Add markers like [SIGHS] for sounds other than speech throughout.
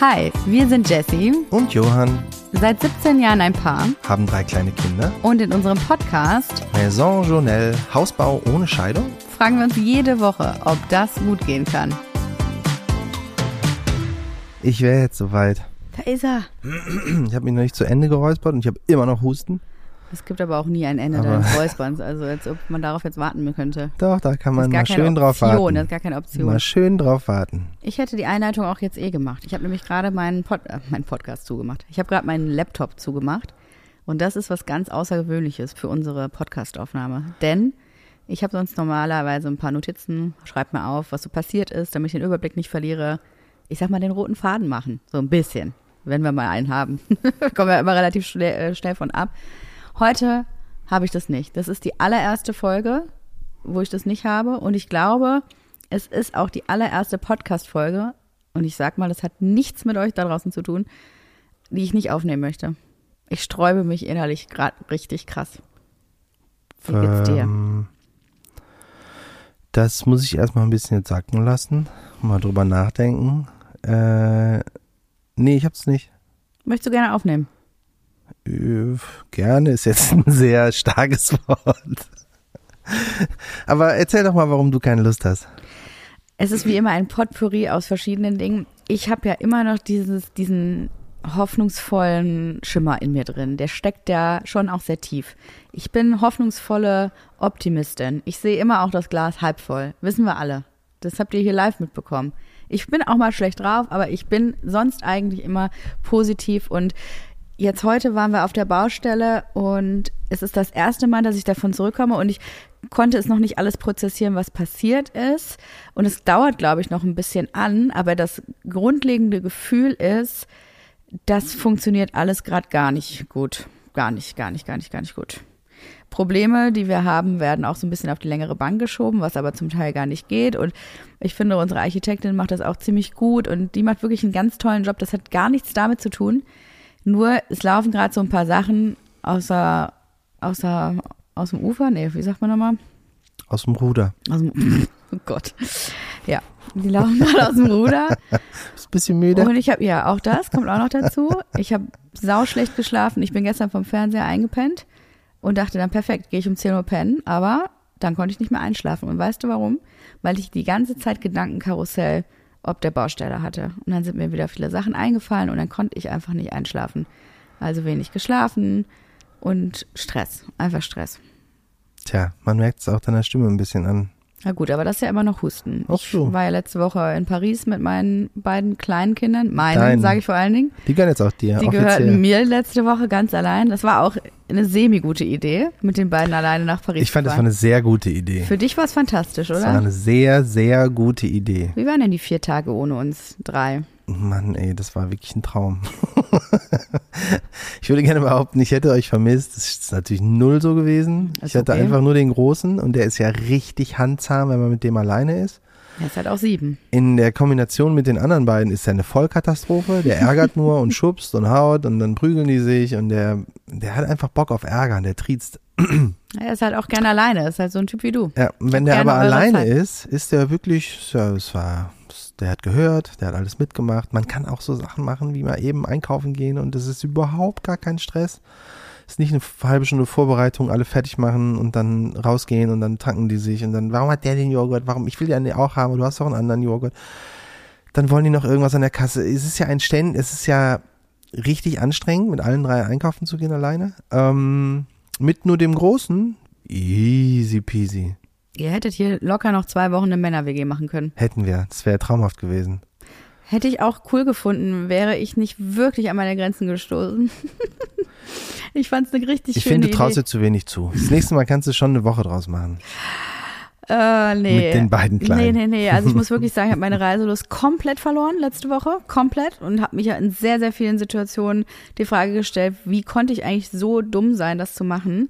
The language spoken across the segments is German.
Hi, wir sind Jessie, Und Johann seit 17 Jahren ein Paar haben drei kleine Kinder. und in unserem Podcast Maison Journelle, Hausbau ohne Scheidung. fragen wir uns jede Woche, ob das gut gehen kann. Ich wäre jetzt soweit. Da ist er. Ich habe mich noch nicht zu Ende geräuspert und ich habe immer noch Husten. Es gibt aber auch nie ein Ende Aber- deines Räusperns, also als ob man darauf jetzt warten könnte. Doch, da kann man mal schön drauf Option, warten. das ist gar keine Option. Mal schön drauf warten. Ich hätte die Einleitung auch jetzt eh gemacht. Ich habe nämlich gerade meinen, Pod äh, meinen Podcast zugemacht. Ich habe gerade meinen Laptop zugemacht. Und das ist was ganz Außergewöhnliches für unsere Podcastaufnahme. Denn ich habe sonst normalerweise ein paar Notizen, schreib mir auf, was so passiert ist, damit ich den Überblick nicht verliere. Ich sag mal, den roten Faden machen. So ein bisschen. Wenn wir mal einen haben. [LAUGHS] Kommen wir immer relativ schnell, äh, schnell von ab. Heute habe ich das nicht. Das ist die allererste Folge, wo ich das nicht habe. Und ich glaube, es ist auch die allererste Podcast-Folge. Und ich sag mal, das hat nichts mit euch da draußen zu tun, die ich nicht aufnehmen möchte. Ich sträube mich innerlich gerade richtig krass. Wie geht's dir? Ähm, das muss ich erstmal ein bisschen jetzt sacken lassen. Mal drüber nachdenken. Äh, nee, ich hab's nicht. Möchtest du gerne aufnehmen? Gerne ist jetzt ein sehr starkes Wort. Aber erzähl doch mal, warum du keine Lust hast. Es ist wie immer ein Potpourri aus verschiedenen Dingen. Ich habe ja immer noch dieses, diesen hoffnungsvollen Schimmer in mir drin. Der steckt ja schon auch sehr tief. Ich bin hoffnungsvolle Optimistin. Ich sehe immer auch das Glas halb voll. Wissen wir alle. Das habt ihr hier live mitbekommen. Ich bin auch mal schlecht drauf, aber ich bin sonst eigentlich immer positiv und Jetzt heute waren wir auf der Baustelle und es ist das erste Mal, dass ich davon zurückkomme und ich konnte es noch nicht alles prozessieren, was passiert ist. Und es dauert, glaube ich, noch ein bisschen an, aber das grundlegende Gefühl ist, das funktioniert alles gerade gar nicht gut. Gar nicht, gar nicht, gar nicht, gar nicht gut. Probleme, die wir haben, werden auch so ein bisschen auf die längere Bank geschoben, was aber zum Teil gar nicht geht. Und ich finde, unsere Architektin macht das auch ziemlich gut und die macht wirklich einen ganz tollen Job. Das hat gar nichts damit zu tun. Nur es laufen gerade so ein paar Sachen außer, außer, aus dem Ufer. Nee, wie sagt man nochmal? Aus dem Ruder. Aus dem, [LAUGHS] oh Gott. Ja, die laufen gerade aus dem Ruder. [LAUGHS] Bist ein bisschen müde? Und ich habe, ja, auch das kommt auch noch dazu. Ich habe sauschlecht geschlafen. Ich bin gestern vom Fernseher eingepennt und dachte dann, perfekt, gehe ich um 10 Uhr pennen. Aber dann konnte ich nicht mehr einschlafen. Und weißt du warum? Weil ich die ganze Zeit Gedankenkarussell ob der Baustelle hatte. Und dann sind mir wieder viele Sachen eingefallen und dann konnte ich einfach nicht einschlafen. Also wenig geschlafen und Stress. Einfach Stress. Tja, man merkt es auch deiner Stimme ein bisschen an. Na gut, aber das ist ja immer noch Husten. Ach ich so. war ja letzte Woche in Paris mit meinen beiden kleinen Kindern. Meinen, sage ich vor allen Dingen. Die gehören jetzt auch dir, Die offiziell. gehörten mir letzte Woche ganz allein. Das war auch eine semi-gute Idee, mit den beiden alleine nach Paris Ich fand, zu das war fahren. eine sehr gute Idee. Für dich war es fantastisch, Das war oder? eine sehr, sehr gute Idee. Wie waren denn die vier Tage ohne uns drei? Mann, ey, das war wirklich ein Traum. [LAUGHS] ich würde gerne behaupten, ich hätte euch vermisst. Das ist natürlich null so gewesen. Ist ich hatte okay. einfach nur den Großen und der ist ja richtig handzahm, wenn man mit dem alleine ist. Er ist halt auch sieben. In der Kombination mit den anderen beiden ist er eine Vollkatastrophe. Der ärgert nur und [LAUGHS] schubst und haut und dann prügeln die sich und der, der hat einfach Bock auf Ärger und der triezt. [CLEARS THROAT] Er ist halt auch gerne alleine. Er ist halt so ein Typ wie du. Ja, wenn der aber alleine Zeit. ist, ist der wirklich, ja, es war, der hat gehört, der hat alles mitgemacht. Man kann auch so Sachen machen, wie mal eben einkaufen gehen und das ist überhaupt gar kein Stress. Ist nicht eine halbe Stunde Vorbereitung, alle fertig machen und dann rausgehen und dann tanken die sich und dann, warum hat der den Joghurt? Warum? Ich will ja auch haben, du hast doch einen anderen Joghurt. Dann wollen die noch irgendwas an der Kasse. Es ist ja ein Ständ, es ist ja richtig anstrengend, mit allen drei einkaufen zu gehen alleine. Ähm, mit nur dem Großen, easy peasy. Ihr hättet hier locker noch zwei Wochen eine Männer-WG machen können. Hätten wir. Das wäre traumhaft gewesen. Hätte ich auch cool gefunden, wäre ich nicht wirklich an meine Grenzen gestoßen. [LAUGHS] ich fand es eine richtig Ich schöne finde, du traust Idee. dir zu wenig zu. Das nächste Mal kannst du schon eine Woche draus machen. Äh, nee. Mit den beiden Kleinen. Nee, nee, nee. Also ich muss wirklich sagen, ich habe meine [LAUGHS] Reiselust komplett verloren letzte Woche. Komplett. Und habe mich ja in sehr, sehr vielen Situationen die Frage gestellt, wie konnte ich eigentlich so dumm sein, das zu machen?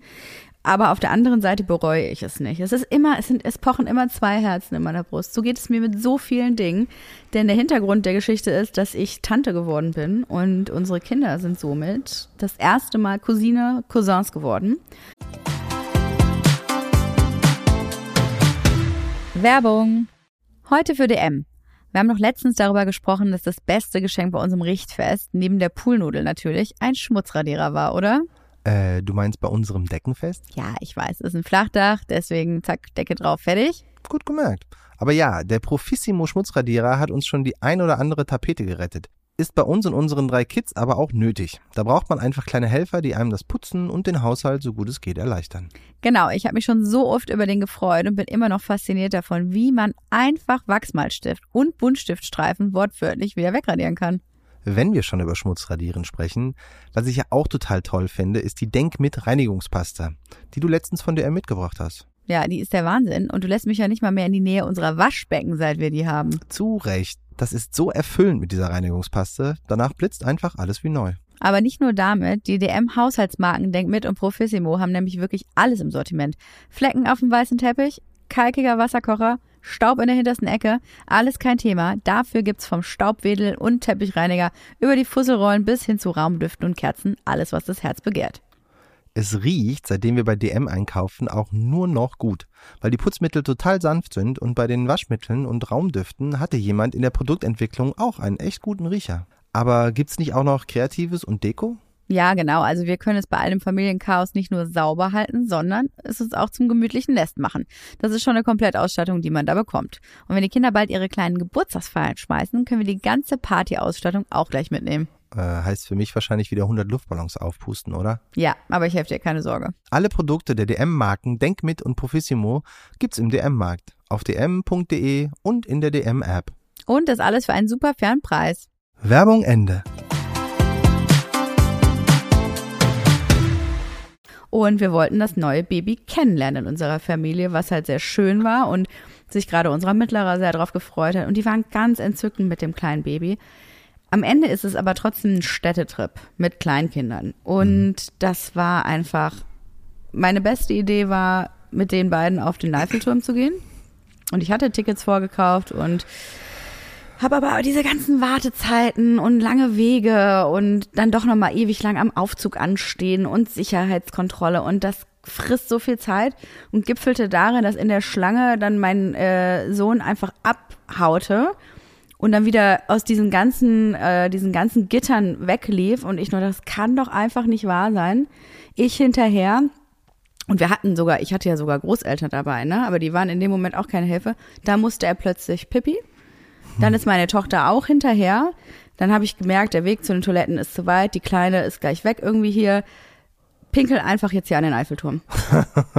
Aber auf der anderen Seite bereue ich es nicht. Es ist immer, es sind, es pochen immer zwei Herzen in meiner Brust. So geht es mir mit so vielen Dingen. Denn der Hintergrund der Geschichte ist, dass ich Tante geworden bin und unsere Kinder sind somit das erste Mal Cousine, Cousins geworden. Werbung. Heute für DM. Wir haben noch letztens darüber gesprochen, dass das beste Geschenk bei unserem Richtfest, neben der Poolnudel natürlich, ein Schmutzradierer war, oder? Äh, du meinst bei unserem Deckenfest? Ja, ich weiß, es ist ein Flachdach, deswegen zack, Decke drauf, fertig. Gut gemerkt. Aber ja, der Profissimo Schmutzradierer hat uns schon die ein oder andere Tapete gerettet. Ist bei uns und unseren drei Kids aber auch nötig. Da braucht man einfach kleine Helfer, die einem das Putzen und den Haushalt so gut es geht erleichtern. Genau, ich habe mich schon so oft über den gefreut und bin immer noch fasziniert davon, wie man einfach Wachsmalstift und Buntstiftstreifen wortwörtlich wieder wegradieren kann. Wenn wir schon über Schmutzradieren sprechen, was ich ja auch total toll finde, ist die Denk mit Reinigungspasta, die du letztens von DM mitgebracht hast. Ja, die ist der Wahnsinn und du lässt mich ja nicht mal mehr in die Nähe unserer Waschbecken, seit wir die haben. Zu Recht. Das ist so erfüllend mit dieser Reinigungspaste. Danach blitzt einfach alles wie neu. Aber nicht nur damit, die DM-Haushaltsmarken Denk mit und Profissimo haben nämlich wirklich alles im Sortiment. Flecken auf dem weißen Teppich, kalkiger Wasserkocher, Staub in der hintersten Ecke, alles kein Thema. Dafür gibt's vom Staubwedel und Teppichreiniger über die Fusselrollen bis hin zu Raumdüften und Kerzen alles, was das Herz begehrt. Es riecht, seitdem wir bei DM einkaufen, auch nur noch gut, weil die Putzmittel total sanft sind und bei den Waschmitteln und Raumdüften hatte jemand in der Produktentwicklung auch einen echt guten Riecher. Aber gibt's nicht auch noch Kreatives und Deko? Ja, genau. Also wir können es bei allem Familienchaos nicht nur sauber halten, sondern es uns auch zum gemütlichen Nest machen. Das ist schon eine Komplettausstattung, die man da bekommt. Und wenn die Kinder bald ihre kleinen Geburtstagsfeiern schmeißen, können wir die ganze Partyausstattung auch gleich mitnehmen. Äh, heißt für mich wahrscheinlich wieder 100 Luftballons aufpusten, oder? Ja, aber ich helfe dir, keine Sorge. Alle Produkte der DM-Marken Denk mit und Profissimo gibt's im DM-Markt, auf dm.de und in der DM-App. Und das alles für einen super fairen Preis. Werbung Ende. Und wir wollten das neue Baby kennenlernen in unserer Familie, was halt sehr schön war und sich gerade unserer Mittlerer sehr darauf gefreut hat. Und die waren ganz entzückend mit dem kleinen Baby. Am Ende ist es aber trotzdem ein Städtetrip mit Kleinkindern. Und mhm. das war einfach, meine beste Idee war, mit den beiden auf den Eiffelturm zu gehen. Und ich hatte Tickets vorgekauft und habe aber diese ganzen Wartezeiten und lange Wege und dann doch noch mal ewig lang am Aufzug anstehen und Sicherheitskontrolle und das frisst so viel Zeit und gipfelte darin, dass in der Schlange dann mein äh, Sohn einfach abhaute und dann wieder aus diesen ganzen äh, diesen ganzen Gittern weglief und ich nur das kann doch einfach nicht wahr sein. Ich hinterher und wir hatten sogar, ich hatte ja sogar Großeltern dabei, ne, aber die waren in dem Moment auch keine Hilfe. Da musste er plötzlich Pippi dann ist meine Tochter auch hinterher. Dann habe ich gemerkt, der Weg zu den Toiletten ist zu weit, die Kleine ist gleich weg irgendwie hier. Pinkel einfach jetzt hier an den Eiffelturm.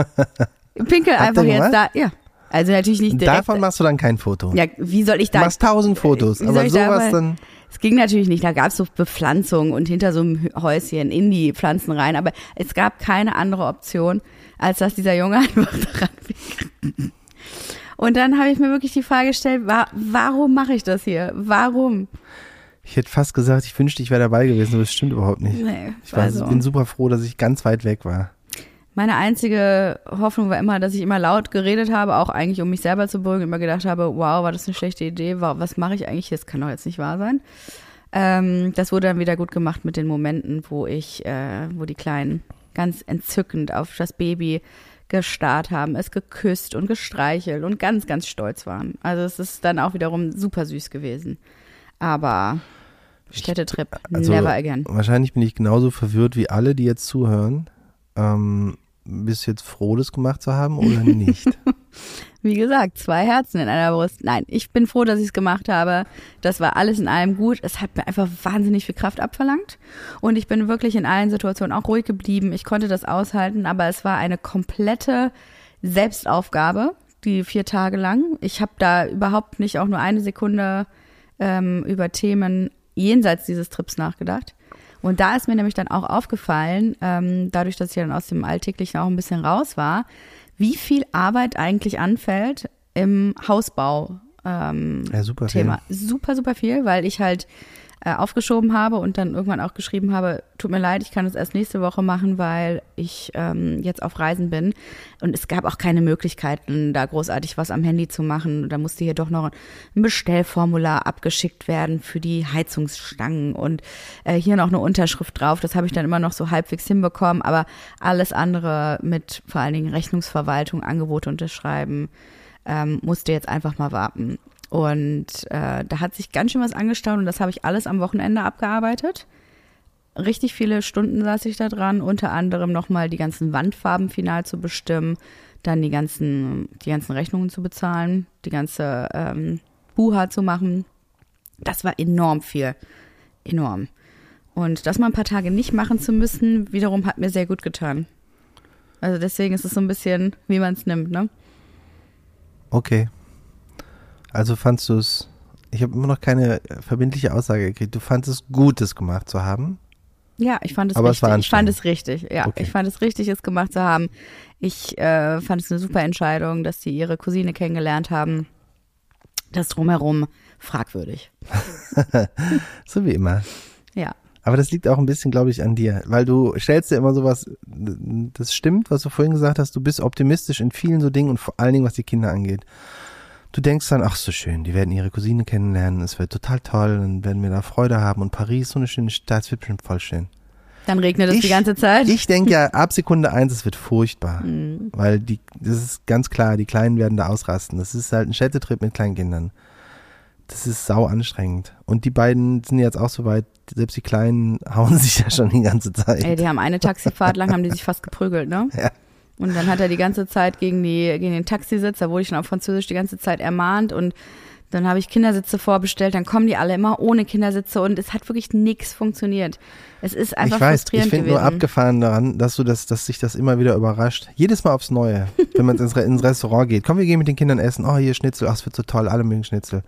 [LAUGHS] Pinkel einfach jetzt da, ja. Also natürlich nicht direkt. Davon machst du dann kein Foto. Ja, wie soll ich da? Du machst tausend Fotos, aber sowas da dann. Es ging natürlich nicht, da gab es so Bepflanzung und hinter so einem Häuschen in die Pflanzen rein, aber es gab keine andere Option, als dass dieser Junge [LAUGHS] einfach daran und dann habe ich mir wirklich die Frage gestellt, wa warum mache ich das hier? Warum? Ich hätte fast gesagt, ich wünschte, ich wäre dabei gewesen, aber das stimmt überhaupt nicht. Nee, ich war, also. bin super froh, dass ich ganz weit weg war. Meine einzige Hoffnung war immer, dass ich immer laut geredet habe, auch eigentlich um mich selber zu beruhigen, immer gedacht habe, wow, war das eine schlechte Idee, was mache ich eigentlich, das kann doch jetzt nicht wahr sein. Ähm, das wurde dann wieder gut gemacht mit den Momenten, wo ich, äh, wo die Kleinen ganz entzückend auf das Baby gestarrt haben, es geküsst und gestreichelt und ganz, ganz stolz waren. Also es ist dann auch wiederum super süß gewesen. Aber Städtetrip, also never again. Wahrscheinlich bin ich genauso verwirrt wie alle, die jetzt zuhören. Ähm, bist du jetzt froh, das gemacht zu haben oder nicht? [LAUGHS] Wie gesagt, zwei Herzen in einer Brust. Nein, ich bin froh, dass ich es gemacht habe. Das war alles in allem gut. Es hat mir einfach wahnsinnig viel Kraft abverlangt. Und ich bin wirklich in allen Situationen auch ruhig geblieben. Ich konnte das aushalten, aber es war eine komplette Selbstaufgabe, die vier Tage lang. Ich habe da überhaupt nicht auch nur eine Sekunde ähm, über Themen jenseits dieses Trips nachgedacht. Und da ist mir nämlich dann auch aufgefallen, ähm, dadurch, dass ich dann aus dem Alltäglichen auch ein bisschen raus war, wie viel Arbeit eigentlich anfällt im Hausbau. Ähm, ja, super Thema. Viel. Super, super viel, weil ich halt äh, aufgeschoben habe und dann irgendwann auch geschrieben habe, tut mir leid, ich kann es erst nächste Woche machen, weil ich ähm, jetzt auf Reisen bin. Und es gab auch keine Möglichkeiten, da großartig was am Handy zu machen. Da musste hier doch noch ein Bestellformular abgeschickt werden für die Heizungsstangen und äh, hier noch eine Unterschrift drauf. Das habe ich dann immer noch so halbwegs hinbekommen, aber alles andere mit vor allen Dingen Rechnungsverwaltung, Angebote unterschreiben, ähm, musste jetzt einfach mal warten. Und äh, da hat sich ganz schön was angestaut und das habe ich alles am Wochenende abgearbeitet. Richtig viele Stunden saß ich da dran, unter anderem nochmal die ganzen Wandfarben final zu bestimmen, dann die ganzen, die ganzen Rechnungen zu bezahlen, die ganze ähm, Buha zu machen. Das war enorm viel. Enorm. Und das mal ein paar Tage nicht machen zu müssen, wiederum hat mir sehr gut getan. Also deswegen ist es so ein bisschen, wie man es nimmt, ne? Okay. Also fandst du es, ich habe immer noch keine verbindliche Aussage gekriegt, du fandest es gut, es gemacht zu haben? Ja, ich fand es Aber es richtig. war ich fand es richtig. Ja, Okay. ich fand es richtig, es gemacht zu haben. Ich äh, fand es eine super Entscheidung, dass sie ihre Cousine kennengelernt haben. Das drumherum fragwürdig. [LAUGHS] So wie immer. Ja. Aber das liegt auch ein bisschen, glaube ich, an dir, weil du stellst dir immer sowas, das stimmt, was du vorhin gesagt hast, du bist optimistisch in vielen so Dingen und vor allen Dingen, was die Kinder angeht. Du denkst dann, ach so schön, die werden ihre Cousine kennenlernen, es wird total toll, dann werden wir da Freude haben und Paris, so eine schöne Stadt, es wird bestimmt voll schön. Dann regnet es Ich- die ganze Zeit. Ich denke ja, ab Sekunde eins, es wird furchtbar, Mhm. weil die, das ist ganz klar, die Kleinen werden da ausrasten. Das ist halt ein Städtetrip mit Kleinkindern. Das ist sau anstrengend. Und die beiden sind jetzt auch so weit, selbst die Kleinen [LAUGHS] hauen sich ja schon die ganze Zeit. Ey, die haben eine Taxifahrt lang, haben die sich fast geprügelt, ne? Ja. Und dann hat er die ganze Zeit gegen, die, gegen den Taxisitz, da wurde ich schon auf Französisch die ganze Zeit ermahnt und dann habe ich Kindersitze vorbestellt, dann kommen die alle immer ohne Kindersitze und es hat wirklich nichts funktioniert. Es ist einfach ich weiß, ich frustrierend finde nur abgefahren daran, dass du das, dass sich das immer wieder überrascht. Jedes Mal aufs Neue, wenn man ins, ins Restaurant geht. Komm, wir gehen mit den Kindern essen. Oh, hier Schnitzel. Ach, es wird so toll. Alle mögen Schnitzel.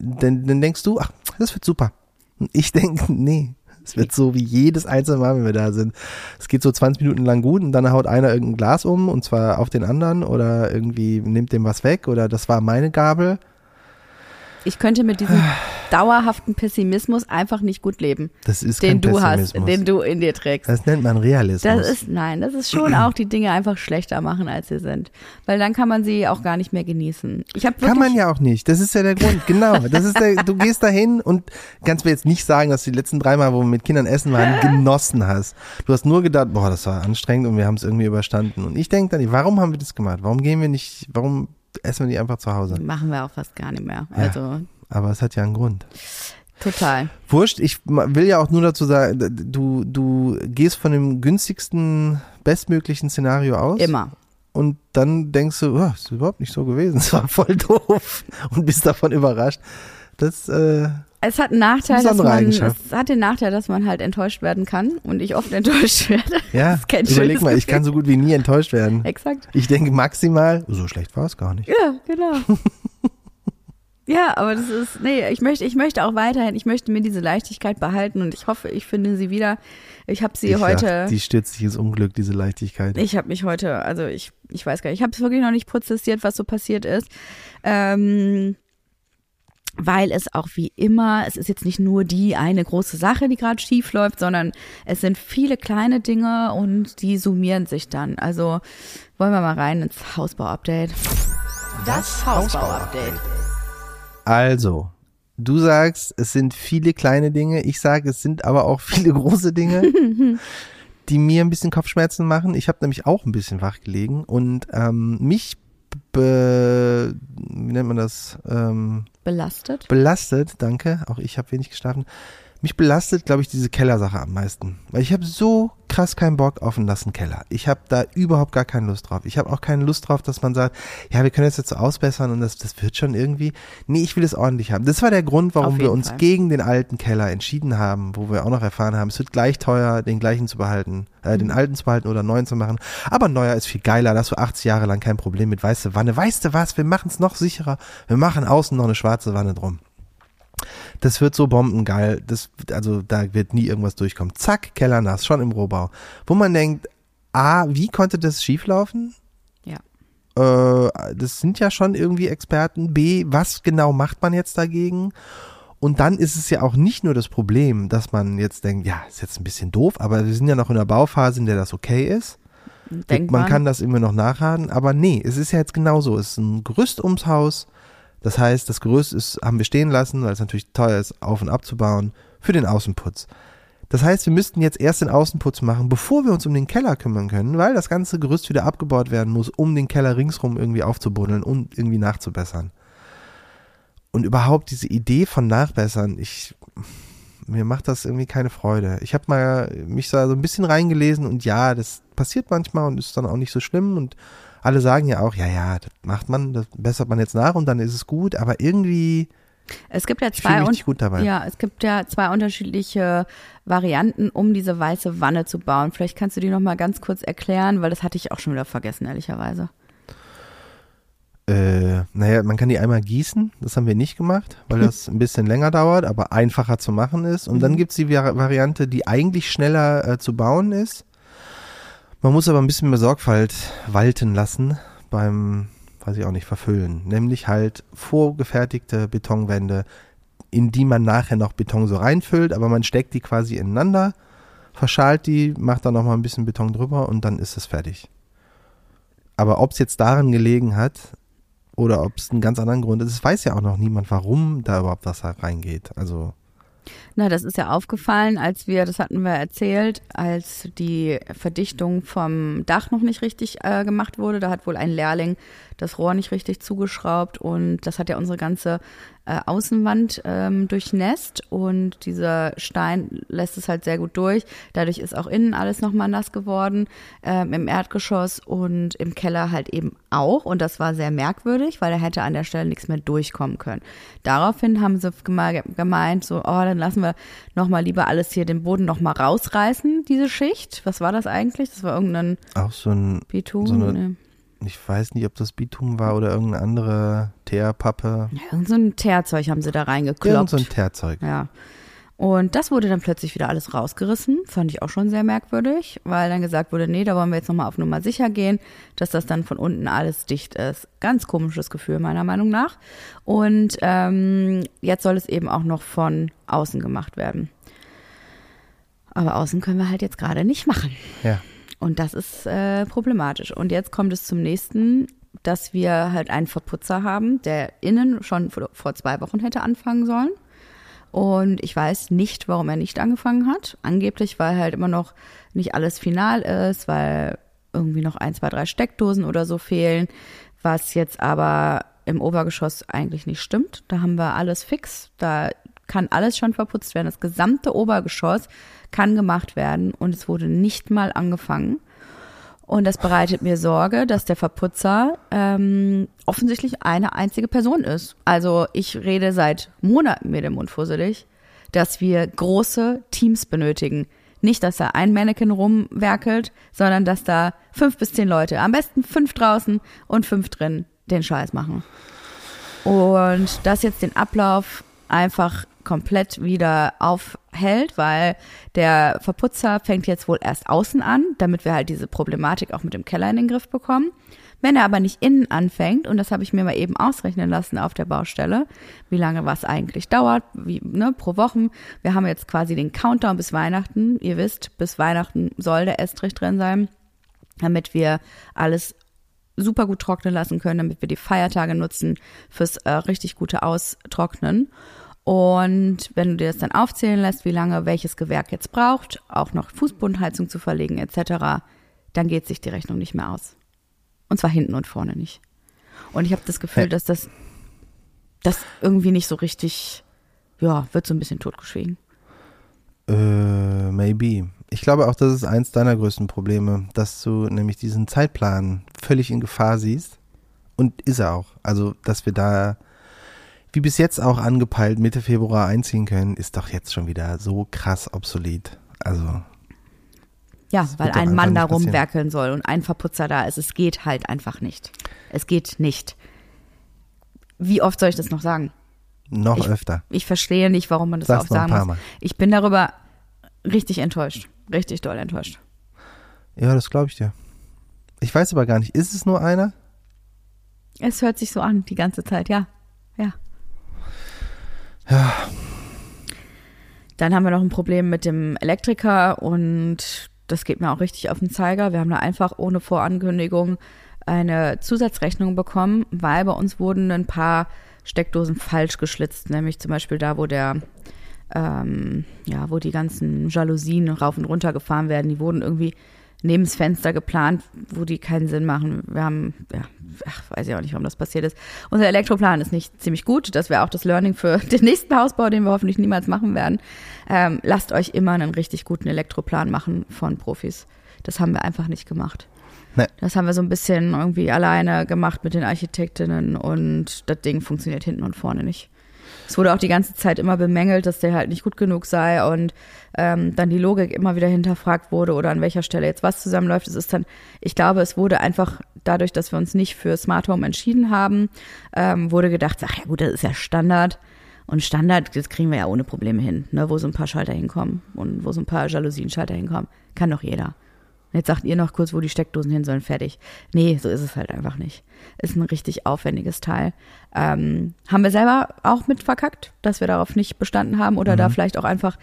Dann, dann denkst du, ach, das wird super. Und ich denke, nee. Es wird so wie jedes einzelne Mal, wenn wir da sind. Es geht so 20 Minuten lang gut und dann haut einer irgendein Glas um und zwar auf den anderen oder irgendwie nimmt dem was weg oder das war meine Gabel. Ich könnte mit diesem [SIGHS] dauerhaften Pessimismus einfach nicht gut leben, Das ist den kein du hast, den du in dir trägst. das nennt man Realismus. Das ist, nein, das ist schon [CLEARS THROAT] auch die Dinge einfach schlechter machen, als sie sind. Weil dann kann man sie auch gar nicht mehr genießen. Ich habe Kann man ja auch nicht. Das ist ja der Grund. Genau. Das ist der, du gehst dahin und kannst mir jetzt nicht sagen, dass du die letzten drei Mal, wo wir mit Kindern essen waren, [GASPS] genossen hast. Du hast nur gedacht, boah, das war anstrengend und wir haben es irgendwie überstanden. Und ich denke dann, warum haben wir das gemacht? Warum gehen wir nicht, warum essen wir nicht einfach zu Hause? machen wir auch fast gar nicht mehr. Ja. Also Aber es hat ja einen Grund. total. Wurscht, ich will ja auch nur dazu sagen, du, du gehst von dem günstigsten, bestmöglichen Szenario aus. Immer. Und dann denkst du, oh, ist überhaupt nicht so gewesen. [LAUGHS] Es war voll doof. Und bist davon überrascht. Das, äh, Es hat einen Nachteil, dass man, es hat den Nachteil, dass man halt enttäuscht werden kann und ich oft [LAUGHS] enttäuscht werde. Ja, überleg mal, ich Gefühl. kann so gut wie nie enttäuscht werden. Exakt. Ich denke maximal, so schlecht war es gar nicht. Ja, genau. [LAUGHS] ja, aber das ist, nee, ich möchte, ich möchte auch weiterhin, ich möchte mir diese Leichtigkeit behalten und ich hoffe, ich finde sie wieder. Ich habe sie ich heute. Dachte, die stürzt sich ins Unglück, diese Leichtigkeit. Ich habe mich heute, also ich, ich weiß gar nicht, ich habe es wirklich noch nicht prozessiert, was so passiert ist. Ähm, weil es auch wie immer, es ist jetzt nicht nur die eine große Sache, die gerade schief läuft, sondern es sind viele kleine Dinge und die summieren sich dann. Also wollen wir mal rein ins Hausbau-Update. Das Hausbau-Update. Also, du sagst, es sind viele kleine Dinge. Ich sage, es sind aber auch viele große Dinge, [LAUGHS] die mir ein bisschen Kopfschmerzen machen. Ich habe nämlich auch ein bisschen wach gelegen und ähm, mich be, wie nennt man das? Ähm, Belastet. belastet, danke, auch ich habe wenig geschlafen. Mich belastet, glaube ich, diese Kellersache am meisten. Weil ich habe so krass keinen Bock auf einen nassen Keller. Ich habe da überhaupt gar keine Lust drauf. Ich habe auch keine Lust drauf, dass man sagt, ja, wir können das jetzt so ausbessern und das, das wird schon irgendwie. Nee, ich will es ordentlich haben. Das war der Grund, warum wir uns Fall. gegen den alten Keller entschieden haben, wo wir auch noch erfahren haben, es wird gleich teuer, den gleichen zu behalten, äh, Mhm. den alten zu behalten oder neuen zu machen. Aber neuer ist viel geiler, da hast du 80 Jahre lang kein Problem mit weiße Wanne. Weißt du was, wir machen es noch sicherer. Wir machen außen noch eine schwarze Wanne drum. Das wird so bombengeil. Das, also da wird nie irgendwas durchkommen. Zack, Keller nass, schon im Rohbau. Wo man denkt, A, wie konnte das schieflaufen? Ja. Äh, das sind ja schon irgendwie Experten. B, was genau macht man jetzt dagegen? Und dann ist es ja auch nicht nur das Problem, dass man jetzt denkt, ja, ist jetzt ein bisschen doof, aber wir sind ja noch in der Bauphase, in der das okay ist. Denkt man man, kann das immer noch nachraten, aber nee, es ist ja jetzt genauso. Es ist ein Gerüst ums Haus. Das heißt, das Gerüst ist, haben wir stehen lassen, weil es natürlich teuer ist, auf und abzubauen, für den Außenputz. Das heißt, wir müssten jetzt erst den Außenputz machen, bevor wir uns um den Keller kümmern können, weil das ganze Gerüst wieder abgebaut werden muss, um den Keller ringsrum irgendwie aufzubuddeln und irgendwie nachzubessern. und überhaupt diese Idee von Nachbessern, ich, mir macht das irgendwie keine Freude. Ich habe mal mich da so ein bisschen reingelesen und ja, das passiert manchmal und ist dann auch nicht so schlimm und alle sagen ja auch, ja, ja, das macht man, das bessert man jetzt nach und dann ist es gut, aber irgendwie Es gibt ja zwei und nicht gut dabei. ja, es gibt ja zwei unterschiedliche Varianten, um diese weiße Wanne zu bauen. Vielleicht kannst du die noch mal ganz kurz erklären, weil das hatte ich auch schon wieder vergessen, ehrlicherweise. Äh, naja, man kann die einmal gießen, das haben wir nicht gemacht, weil das [LAUGHS] ein bisschen länger dauert, aber einfacher zu machen ist. Und dann Mhm. gibt's die Vari- Variante, die eigentlich schneller äh, zu bauen ist. Man muss aber ein bisschen mehr Sorgfalt walten lassen beim, weiß ich auch nicht, verfüllen. Nämlich halt vorgefertigte Betonwände, in die man nachher noch Beton so reinfüllt, aber man steckt die quasi ineinander, verschalt die, macht dann nochmal ein bisschen Beton drüber und dann ist es fertig. Aber ob es jetzt daran gelegen hat oder ob es einen ganz anderen Grund ist, weiß ja auch noch niemand, warum da überhaupt Wasser reingeht. Also Na, das ist ja aufgefallen, als wir, das hatten wir erzählt, als die Verdichtung vom Dach noch nicht richtig äh, gemacht wurde. Da hat wohl ein Lehrling das Rohr nicht richtig zugeschraubt und das hat ja unsere ganze äh, Außenwand ähm, durchnässt und dieser Stein lässt es halt sehr gut durch. Dadurch ist auch innen alles nochmal nass geworden, ähm, im Erdgeschoss und im Keller halt eben auch. Und das war sehr merkwürdig, weil da hätte an der Stelle nichts mehr durchkommen können. Daraufhin haben sie geme- gemeint, so, oh, dann lassen wir nochmal lieber alles hier, den Boden nochmal rausreißen, diese Schicht. Was war das eigentlich? Das war irgendein auch so ein, Bitum? So eine- nee. Ich weiß nicht, ob das Bitum war oder irgendeine andere Teerpappe. ja, irgend so ein Teerzeug haben sie da Irgend reingekloppt. so ein Teerzeug. Ja. Und das wurde dann plötzlich wieder alles rausgerissen. Fand ich auch schon sehr merkwürdig, weil dann gesagt wurde, nee, da wollen wir jetzt nochmal auf Nummer sicher gehen, dass das dann von unten alles dicht ist. Ganz komisches Gefühl meiner Meinung nach. Und ähm, jetzt soll es eben auch noch von außen gemacht werden. Aber außen können wir halt jetzt gerade nicht machen. Ja. Und das ist äh, problematisch. Und jetzt kommt es zum nächsten, dass wir halt einen Verputzer haben, der innen schon vor vor zwei Wochen hätte anfangen sollen. Und ich weiß nicht, warum er nicht angefangen hat. Angeblich, weil halt immer noch nicht alles final ist, weil irgendwie noch ein, zwei, drei Steckdosen oder so fehlen, was jetzt aber im Obergeschoss eigentlich nicht stimmt. Da haben wir alles fix. Da kann alles schon verputzt werden. Das gesamte Obergeschoss kann gemacht werden und es wurde nicht mal angefangen. Und das bereitet mir Sorge, dass der Verputzer ähm, offensichtlich eine einzige Person ist. Also ich rede seit Monaten mir den Mund fusselig, dass wir große Teams benötigen. Nicht, dass da ein Mannequin rumwerkelt, sondern dass da fünf bis zehn Leute, am besten fünf draußen und fünf drin, den Scheiß machen. Und das jetzt den Ablauf einfach komplett wieder aufhält, weil der Verputzer fängt jetzt wohl erst außen an, damit wir halt diese Problematik auch mit dem Keller in den Griff bekommen. Wenn er aber nicht innen anfängt, und das habe ich mir mal eben ausrechnen lassen auf der Baustelle, wie lange was eigentlich dauert, wie, ne, pro Wochen. Wir haben jetzt quasi den Countdown bis Weihnachten. Ihr wisst, bis Weihnachten soll der Estrich drin sein, damit wir alles super gut trocknen lassen können, damit wir die Feiertage nutzen fürs äh, richtig gute Austrocknen. Und wenn du dir das dann aufzählen lässt, wie lange welches Gewerk jetzt braucht, auch noch Fußbodenheizung zu verlegen etc., dann geht sich die Rechnung nicht mehr aus. Und zwar hinten und vorne nicht. Und ich habe das Gefühl, dass das, das irgendwie nicht so richtig, ja, wird so ein bisschen totgeschwiegen. Äh, maybe. Ich glaube auch, das ist eins deiner größten Probleme, dass du nämlich diesen Zeitplan völlig in Gefahr siehst. Und ist er auch. Also, dass wir da, wie bis jetzt auch angepeilt, Mitte Februar einziehen können, ist doch jetzt schon wieder so krass obsolet. Also, Ja, weil ein Mann da rumwerkeln soll und ein Verputzer da ist. Es geht halt einfach nicht. Es geht nicht. Wie oft soll ich das noch sagen? noch Ich- öfter. Ich verstehe nicht, warum man das Sag's ein sagen muss. Mal. Ich bin darüber richtig enttäuscht. Richtig doll enttäuscht. Ja, das glaube ich dir. Ich weiß aber gar nicht, ist es nur einer? Es hört sich so an, die ganze Zeit. Ja. Ja. Dann haben wir noch ein Problem mit dem Elektriker und das geht mir auch richtig auf den Zeiger. Wir haben da einfach ohne Vorankündigung eine Zusatzrechnung bekommen, weil bei uns wurden ein paar Steckdosen falsch geschlitzt, nämlich zum Beispiel da, wo der ähm, ja, wo die ganzen Jalousien rauf und runter gefahren werden, die wurden irgendwie neben das Fenster geplant, wo die keinen Sinn machen. Wir haben, ja, ach, weiß ich auch nicht, warum das passiert ist. Unser Elektroplan ist nicht ziemlich gut. Das wäre auch das Learning für [LAUGHS] den nächsten Hausbau, den wir hoffentlich niemals machen werden. Ähm, lasst euch immer einen richtig guten Elektroplan machen von Profis. Das haben wir einfach nicht gemacht. Nee. Das haben wir so ein bisschen irgendwie alleine gemacht mit den Architektinnen und das Ding funktioniert hinten und vorne nicht. Es wurde auch die ganze Zeit immer bemängelt, dass der halt nicht gut genug sei und ähm, dann die Logik immer wieder hinterfragt wurde oder an welcher Stelle jetzt was zusammenläuft. Es ist dann, ich glaube, es wurde einfach dadurch, dass wir uns nicht für Smart Home entschieden haben, ähm, wurde gedacht, ach ja gut, das ist ja Standard. Und Standard, das kriegen wir ja ohne Probleme hin, ne, wo so ein paar Schalter hinkommen und wo so ein paar Jalousien-Schalter hinkommen. Kann doch jeder. Jetzt sagt ihr noch kurz, wo die Steckdosen hin sollen, fertig. Nee, so ist es halt einfach nicht. Ist ein richtig aufwendiges Teil. Ähm, haben wir selber auch mit verkackt, dass wir darauf nicht bestanden haben oder Mhm. da vielleicht auch einfach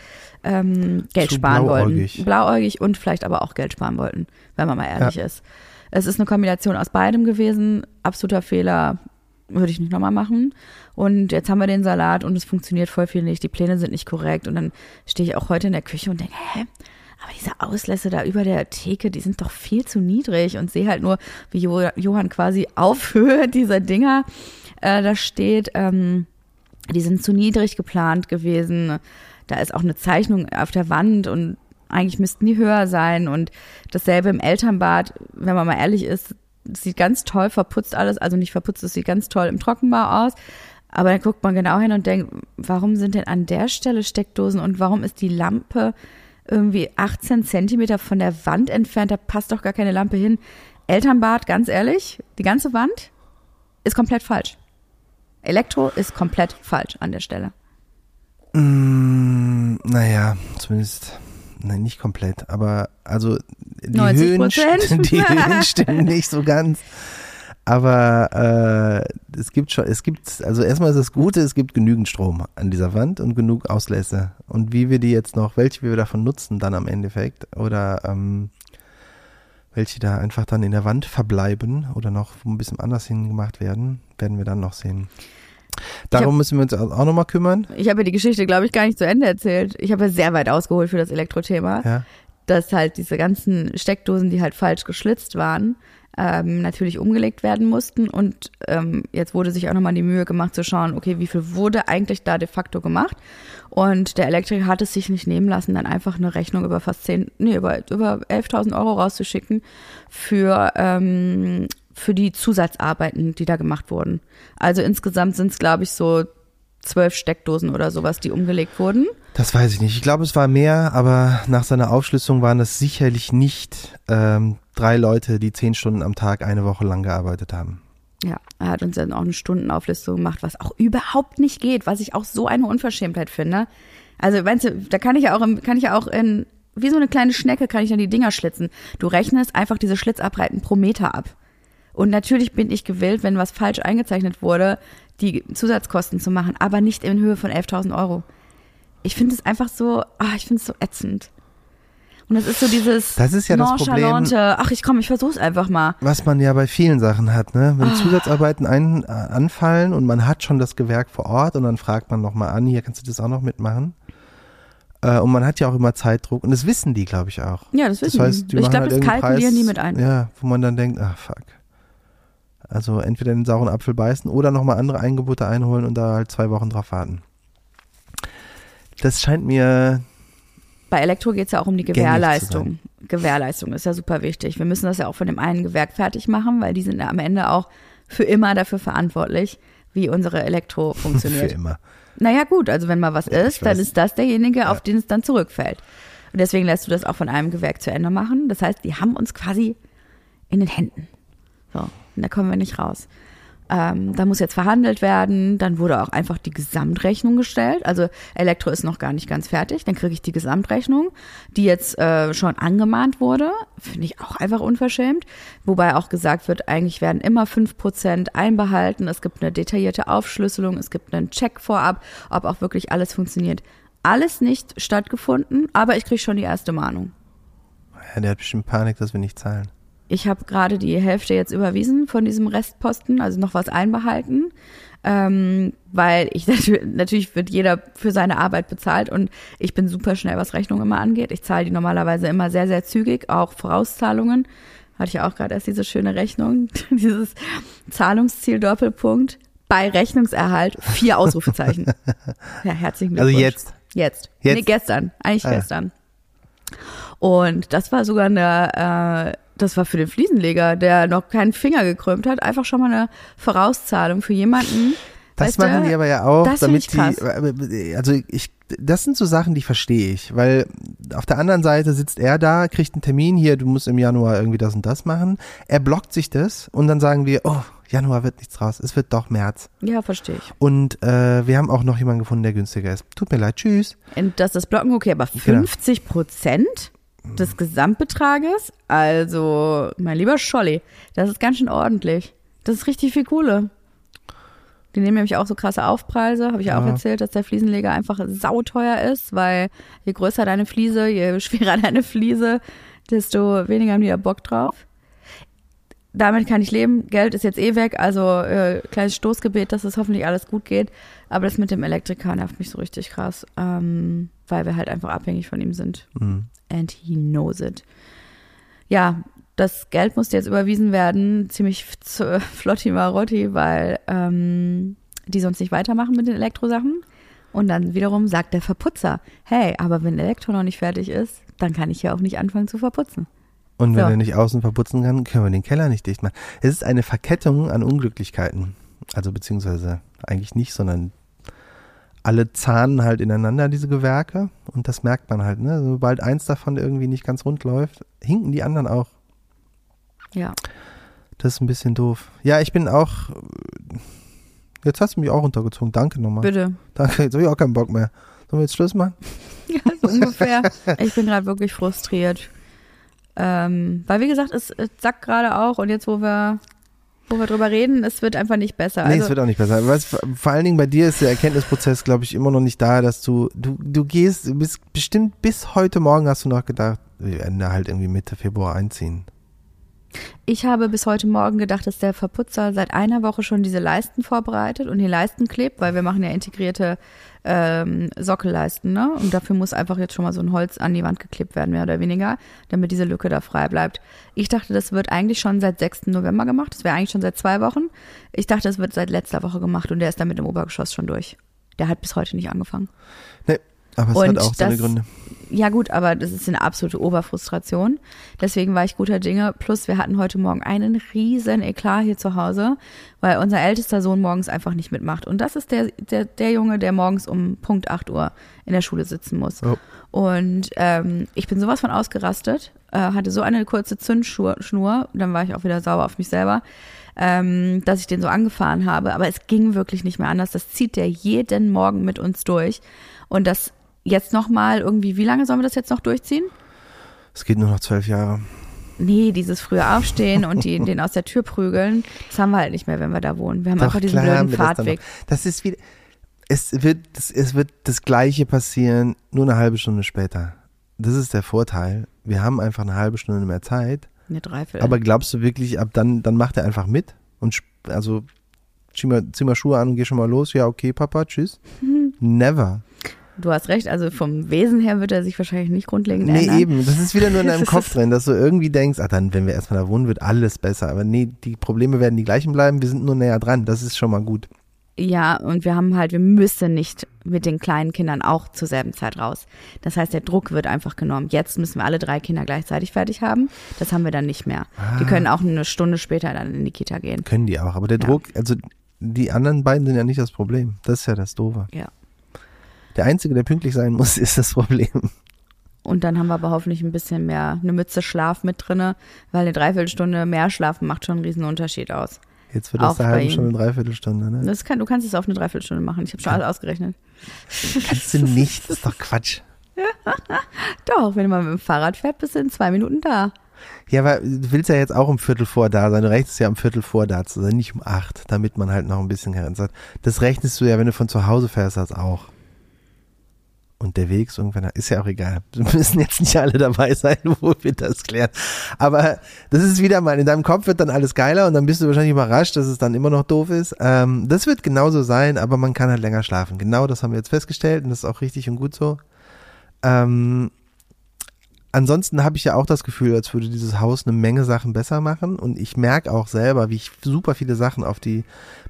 ähm, Geld Zu sparen blauäugig. wollten. Blauäugig und vielleicht aber auch Geld sparen wollten, wenn man mal ehrlich ist. Es ist eine Kombination aus beidem gewesen. Absoluter Fehler würde ich nicht nochmal machen. Und jetzt haben wir den Salat und es funktioniert voll viel nicht. Die Pläne sind nicht korrekt. Und dann stehe ich auch heute in der Küche und denke, hä? Aber diese Auslässe da über der Theke, die sind doch viel zu niedrig und sehe halt nur, wie jo Johann quasi [LAUGHS] auf Höhe dieser Dinger äh, da steht. Ähm, die sind zu niedrig geplant gewesen. Da ist auch eine Zeichnung auf der Wand und eigentlich müssten die höher sein. Und dasselbe im Elternbad, wenn man mal ehrlich ist, sieht ganz toll verputzt alles, also nicht verputzt, es sieht ganz toll im Trockenbau aus. Aber dann guckt man genau hin und denkt, warum sind denn an der Stelle Steckdosen und warum ist die Lampe irgendwie 18 Zentimeter von der Wand entfernt? Da passt doch gar keine Lampe hin. Elternbad, ganz ehrlich, die ganze Wand ist komplett falsch. Elektro ist komplett falsch an der Stelle. Mm, naja, zumindest, nein, nicht komplett, aber also die 90 Höhen, [LAUGHS] die Höhen stimmen nicht so ganz. Aber äh, es gibt schon, es gibt, also erstmal ist das Gute, es gibt genügend Strom an dieser Wand und genug Auslässe. Und wie wir die jetzt noch, welche wir davon nutzen dann am Endeffekt oder ähm, welche da einfach dann in der Wand verbleiben oder noch ein bisschen anders hingemacht werden, werden wir dann noch sehen. Darum müssen wir uns auch nochmal kümmern. Ich habe ja die Geschichte, glaube ich, gar nicht zu Ende erzählt. Ich habe ja sehr weit ausgeholt für das Elektrothema. Ja. dass halt diese ganzen Steckdosen, die halt falsch geschlitzt waren, ähm, natürlich umgelegt werden mussten. Und ähm, jetzt wurde sich auch nochmal die Mühe gemacht zu schauen, okay, wie viel wurde eigentlich da de facto gemacht? Und der Elektriker hat es sich nicht nehmen lassen, dann einfach eine Rechnung über fast 10, nee, über, über 11.000 Euro rauszuschicken für, ähm, für die Zusatzarbeiten, die da gemacht wurden. Also insgesamt sind es, glaube ich, so zwölf Steckdosen oder sowas, die umgelegt wurden. Das weiß ich nicht. Ich glaube, es war mehr, aber nach seiner Aufschlüsselung waren es sicherlich nicht ähm, drei Leute, die zehn Stunden am Tag eine Woche lang gearbeitet haben. Ja, er hat uns dann auch eine Stundenauflistung gemacht, was auch überhaupt nicht geht, was ich auch so eine Unverschämtheit finde. Also, weißt du, da kann ich ja auch, kann ich ja auch in, wie so eine kleine Schnecke kann ich dann die Dinger schlitzen. Du rechnest einfach diese Schlitzabreiten pro Meter ab. Und natürlich bin ich gewillt, wenn was falsch eingezeichnet wurde, die Zusatzkosten zu machen, aber nicht in Höhe von 11.000 Euro. Ich finde es einfach so, ah, ich finde es so ätzend. Und das ist so dieses Das ist ja das Problem. ach, ich komm, ich versuch's einfach mal. Was man ja bei vielen Sachen hat, ne? Wenn Zusatzarbeiten ein, äh, anfallen und man hat schon das Gewerk vor Ort und dann fragt man nochmal an, hier kannst du das auch noch mitmachen. Äh, und man hat ja auch immer Zeitdruck und das wissen die, glaube ich, auch. Ja, das wissen Das heißt, die. Ich glaube, halt das kalkulieren Preis, die mit ein. Ja, wo man dann denkt, ah fuck. Also entweder den sauren Apfel beißen oder nochmal andere Eingebote einholen und da halt zwei Wochen drauf warten. Das scheint mir, Bei Elektro geht es ja auch um die Gewährleistung. Gewährleistung ist ja super wichtig. Wir müssen das ja auch von dem einen Gewerk fertig machen, weil die sind ja am Ende auch für immer dafür verantwortlich, wie unsere Elektro [LAUGHS] für funktioniert. immer. naja gut, also wenn mal was ist, dann weiß. ist das derjenige, auf den es dann zurückfällt. Und deswegen lässt du das auch von einem Gewerk zu Ende machen. Das heißt, die haben uns quasi in den Händen. So, und da kommen wir nicht raus. Ähm, da muss jetzt verhandelt werden. Dann wurde auch einfach die Gesamtrechnung gestellt. Also Elektro ist noch gar nicht ganz fertig. Dann kriege ich die Gesamtrechnung, die jetzt äh, schon angemahnt wurde. Finde ich auch einfach unverschämt. Wobei auch gesagt wird, eigentlich werden immer fünf Prozent einbehalten. Es gibt eine detaillierte Aufschlüsselung. Es gibt einen Check vorab, ob auch wirklich alles funktioniert. Alles nicht stattgefunden, aber ich kriege schon die erste Mahnung. Ja, der hat bestimmt Panik, dass wir nicht zahlen. Ich habe gerade die Hälfte jetzt überwiesen von diesem Restposten, also noch was einbehalten. ähm, weil ich [LAUGHS] natürlich, natürlich wird jeder für seine Arbeit bezahlt und ich bin super schnell, was Rechnung immer angeht. Ich zahle die normalerweise immer sehr, sehr zügig, auch Vorauszahlungen. Hatte ich auch gerade erst diese schöne Rechnung, [LAUGHS] dieses Zahlungsziel Doppelpunkt bei Rechnungserhalt vier Ausrufezeichen. [LAUGHS] ja, herzlichen Also Glückwunsch. jetzt. Jetzt. Jetzt? Nee, gestern. Eigentlich Ah, gestern. Und das war sogar eine, äh, das war für den Fliesenleger, der noch keinen Finger gekrümmt hat, einfach schon mal eine Vorauszahlung für jemanden. Das machen du, die aber ja auch, damit ich krass. die, also ich, das sind so Sachen, die verstehe ich, weil auf der anderen Seite sitzt er da, kriegt einen Termin hier, du musst im Januar irgendwie das und das machen. Er blockt sich das und dann sagen wir, oh, Januar wird nichts raus, es wird doch März. Ja, verstehe ich. Und äh, wir haben auch noch jemanden gefunden, der günstiger ist. Tut mir leid, tschüss. Und das ist Blocken okay, aber Genau. 50 Prozent des Gesamtbetrages? Also, mein lieber Scholli, das ist ganz schön ordentlich. Das ist richtig viel Kohle. Die nehmen nämlich auch so krasse Aufpreise, habe ich ja auch Ja. erzählt, dass der Fliesenleger einfach sauteuer ist, weil je größer deine Fliese, je [LAUGHS] schwerer deine Fliese, desto weniger haben die da Bock drauf. Damit kann ich leben. Geld ist jetzt eh weg, also äh, kleines Stoßgebet, dass es hoffentlich alles gut geht. Aber das mit dem Elektriker nervt mich so richtig krass, ähm, weil wir halt einfach abhängig von ihm sind. Mhm. And he knows it. Ja, das Geld musste jetzt überwiesen werden, ziemlich [LAUGHS] flotti marotti, weil ähm, die sonst nicht weitermachen mit den Elektrosachen. Und dann wiederum sagt der Verputzer, hey, aber wenn Elektro noch nicht fertig ist, dann kann ich ja auch nicht anfangen zu verputzen. Und wenn So. er nicht außen verputzen kann, können wir den Keller nicht dicht machen. Es ist eine Verkettung an Unglücklichkeiten. Also beziehungsweise eigentlich nicht, sondern alle zahnen halt ineinander, diese Gewerke. Und das merkt man halt, ne? Sobald eins davon irgendwie nicht ganz rund läuft, hinken die anderen auch. Ja. Das ist ein bisschen doof. Ja, ich bin auch. Jetzt hast du mich auch runtergezogen. Danke nochmal. Bitte. Danke, jetzt habe ich auch keinen Bock mehr. Sollen wir jetzt Schluss machen? [LAUGHS] Ja, so ungefähr. Ich bin gerade wirklich frustriert. Ähm, weil wie gesagt, es, es sackt gerade auch und jetzt, wo wir, wo wir drüber reden, es wird einfach nicht besser. Nee, Also, es wird auch nicht besser. Was, vor allen Dingen bei dir ist der Erkenntnisprozess, glaube ich, immer noch nicht da, dass du, du, du gehst, bist bestimmt bis heute Morgen hast du noch gedacht, wir werden da halt irgendwie Mitte Februar einziehen. Ich habe bis heute Morgen gedacht, dass der Verputzer seit einer Woche schon diese Leisten vorbereitet und die Leisten klebt, weil wir machen ja integrierte ähm, Sockelleisten, ne? Und dafür muss einfach jetzt schon mal so ein Holz an die Wand geklebt werden, mehr oder weniger, damit diese Lücke da frei bleibt. Ich dachte, das wird eigentlich schon seit 6. November gemacht. Das wäre eigentlich schon seit zwei Wochen. Ich dachte, das wird seit letzter Woche gemacht und der ist damit im Obergeschoss schon durch. Der hat bis heute nicht angefangen. Nee, aber es Und hat auch seine das- Gründe. Ja gut, aber das ist eine absolute Oberfrustration. Deswegen war ich guter Dinge. Plus wir hatten heute Morgen einen riesen Eklat hier zu Hause, weil unser ältester Sohn morgens einfach nicht mitmacht. Und das ist der, der, der Junge, der morgens um Punkt 8 Uhr in der Schule sitzen muss. Oh. Und ähm, ich bin sowas von ausgerastet, äh, hatte so eine kurze Zündschnur, Schnur, dann war ich auch wieder sauer auf mich selber, ähm, dass ich den so angefahren habe. Aber es ging wirklich nicht mehr anders. Das zieht der jeden Morgen mit uns durch. Und das jetzt nochmal irgendwie, wie lange sollen wir das jetzt noch durchziehen? Es geht nur noch zwölf Jahre. Nee, dieses frühe Aufstehen und die, [LAUGHS] den aus der Tür prügeln, das haben wir halt nicht mehr, wenn wir da wohnen. Wir haben Doch, einfach diesen blöden das Fahrtweg. noch. Das ist wieder, es wird, das, es wird das Gleiche passieren, nur eine halbe Stunde später. Das ist der Vorteil. Wir haben einfach eine halbe Stunde mehr Zeit. Eine Dreiviertel. Aber glaubst du wirklich, ab dann, dann macht er einfach mit und also zieh mal, zieh mal Schuhe an und geh schon mal los. Ja, okay, Papa, tschüss. [LAUGHS] Never. Du hast recht, also vom Wesen her wird er sich wahrscheinlich nicht grundlegend Nee, ändern. eben. Das ist wieder nur in [LAUGHS] deinem Kopf drin, dass du irgendwie denkst, ach dann, wenn wir erstmal da wohnen, wird alles besser. Aber nee, die Probleme werden die gleichen bleiben. Wir sind nur näher dran. Das ist schon mal gut. Ja, und wir haben halt, wir müssen nicht mit den kleinen Kindern auch zur selben Zeit raus. Das heißt, der Druck wird einfach genommen. Jetzt müssen wir alle drei Kinder gleichzeitig fertig haben. Das haben wir dann nicht mehr. Ah. Die können auch eine Stunde später dann in die Kita gehen. Können die auch. Aber der Ja. Druck, also die anderen beiden sind ja nicht das Problem. Das ist ja das Doofe. Ja. Der Einzige, der pünktlich sein muss, [LAUGHS] ist das Problem. Und dann haben wir aber hoffentlich ein bisschen mehr, eine Mütze Schlaf mit drinne, weil eine Dreiviertelstunde mehr schlafen macht schon einen riesen Unterschied aus. Jetzt wird das eine halbe ihm. Stunde, dreiviertelstunde. Ne? Das kann, du kannst es auf eine Dreiviertelstunde machen. Ich habe schon alles ausgerechnet. Kannst du nicht. Das ist doch Quatsch. [LAUGHS] Doch, wenn du mal mit dem Fahrrad fährt, bist du in zwei Minuten da. Ja, aber du willst ja jetzt auch um Viertel vor da sein. Du rechnest ja um Viertel vor da zu sein, nicht um acht, damit man halt noch ein bisschen Karenz hat. Das rechnest du ja, wenn du von zu Hause fährst, das auch. Und der Weg ist irgendwann, ist ja auch egal. Wir müssen jetzt nicht alle dabei sein, [LAUGHS] wo wir das klären. Aber das ist wieder mal, in deinem Kopf wird dann alles geiler und dann bist du wahrscheinlich überrascht, dass es dann immer noch doof ist. Ähm, das wird genauso sein, aber man kann halt länger schlafen. Genau das haben wir jetzt festgestellt und das ist auch richtig und gut so. Ähm, ansonsten habe ich ja auch das Gefühl, als würde dieses Haus eine Menge Sachen besser machen. Und ich merke auch selber, wie ich super viele Sachen auf die